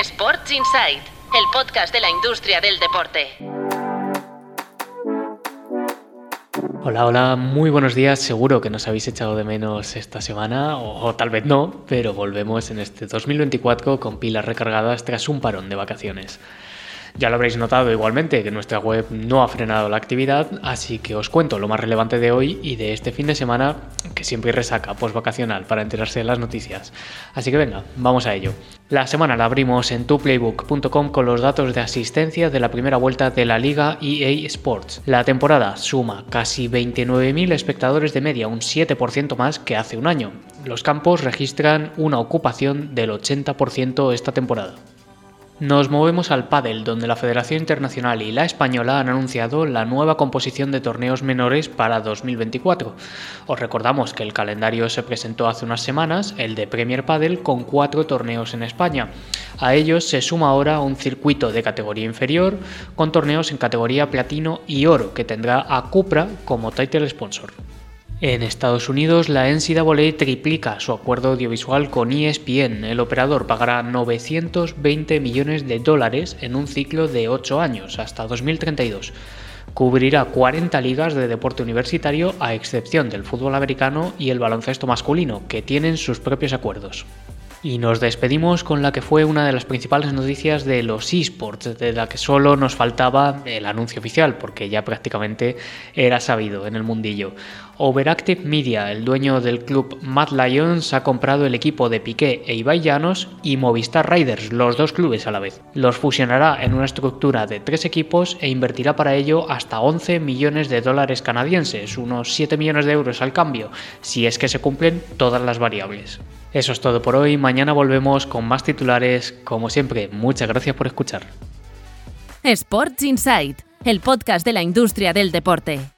Sports Insight, el podcast de la industria del deporte. Hola, hola, muy buenos días. Seguro que nos habéis echado de menos esta semana, o, o, tal vez no, pero volvemos en este 2024 con pilas recargadas tras un parón de vacaciones. Ya lo habréis notado igualmente que nuestra web no ha frenado la actividad, así que os cuento lo más relevante de hoy y de este fin de semana, que siempre resaca post-vacacional para enterarse de las noticias. Así que venga, vamos a ello. La semana la abrimos en tuplaybook.com con los datos de asistencia de la primera vuelta de la Liga EA Sports. La temporada suma casi 29.000 espectadores de media, un 7% más que hace un año. Los campos registran una ocupación del 80% esta temporada. Nos movemos al pádel, donde la Federación Internacional y la Española han anunciado la nueva composición de torneos menores para 2024. Os recordamos que el calendario se presentó hace unas semanas, el de Premier Padel, con cuatro torneos en España. A ellos se suma ahora un circuito de categoría inferior, con torneos en categoría platino y oro, que tendrá a Cupra como title sponsor. En Estados Unidos, la NCAA triplica su acuerdo audiovisual con ESPN. El operador pagará 920 millones de dólares en un ciclo de 8 años, hasta 2032. Cubrirá 40 ligas de deporte universitario, a excepción del fútbol americano y el baloncesto masculino, que tienen sus propios acuerdos. Y nos despedimos con la que fue una de las principales noticias de los esports, de la que solo nos faltaba el anuncio oficial, porque ya prácticamente era sabido en el mundillo. Overactive Media, el dueño del club Mad Lions, ha comprado el equipo de Piqué e Ibai Llanos y Movistar Riders, los dos clubes a la vez. Los fusionará en una estructura de tres equipos e invertirá para ello hasta 11 millones de dólares canadienses, unos 7 millones de euros al cambio, si es que se cumplen todas las variables. Eso es todo por hoy, volvemos con más titulares, como siempre, muchas gracias por escuchar. Sports Insight, el podcast de la industria del deporte.